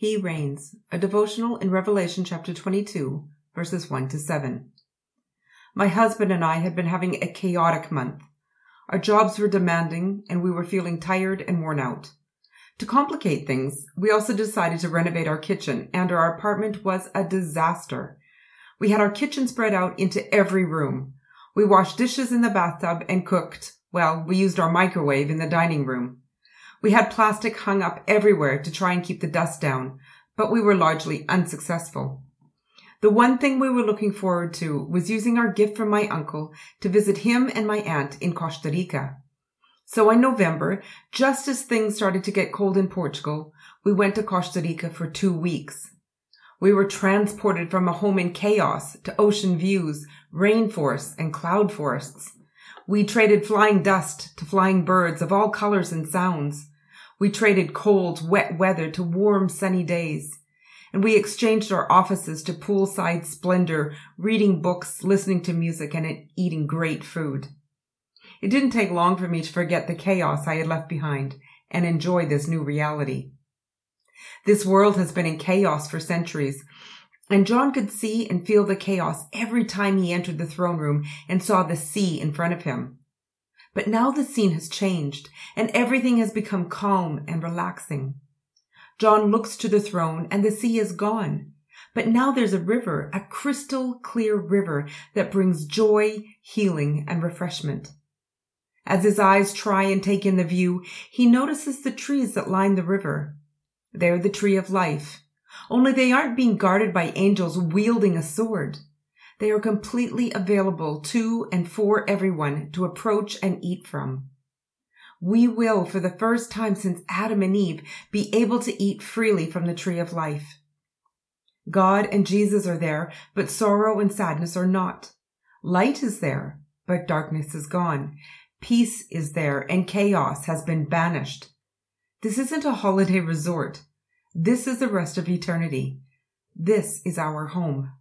He reigns, a devotional in Revelation chapter 22, verses 1 to 7. My husband and I had been having a chaotic month. Our jobs were demanding and we were feeling tired and worn out. To complicate things, we also decided to renovate our kitchen and our apartment was a disaster. We had our kitchen spread out into every room. We washed dishes in the bathtub and cooked. Well, we used our microwave in the dining room. We had plastic hung up everywhere to try and keep the dust down, but we were largely unsuccessful. The one thing we were looking forward to was using our gift from my uncle to visit him and my aunt in Costa Rica. So in November, just as things started to get cold in Portugal, we went to Costa Rica for two weeks. We were transported from a home in chaos to ocean views, rainforests, and cloud forests. We traded flying dust to flying birds of all colors and sounds. We traded cold, wet weather to warm, sunny days. And we exchanged our offices to poolside splendor, reading books, listening to music, and eating great food. It didn't take long for me to forget the chaos I had left behind and enjoy this new reality. This world has been in chaos for centuries, and John could see and feel the chaos every time he entered the throne room and saw the sea in front of him. But now the scene has changed and everything has become calm and relaxing. John looks to the throne and the sea is gone. But now there's a river, a crystal clear river that brings joy, healing, and refreshment. As his eyes try and take in the view, he notices the trees that line the river. They're the tree of life, only they aren't being guarded by angels wielding a sword. They are completely available to and for everyone to approach and eat from. We will, for the first time since Adam and Eve, be able to eat freely from the tree of life. God and Jesus are there, but sorrow and sadness are not. Light is there, but darkness is gone. Peace is there, and chaos has been banished. This isn't a holiday resort. This is the rest of eternity. This is our home.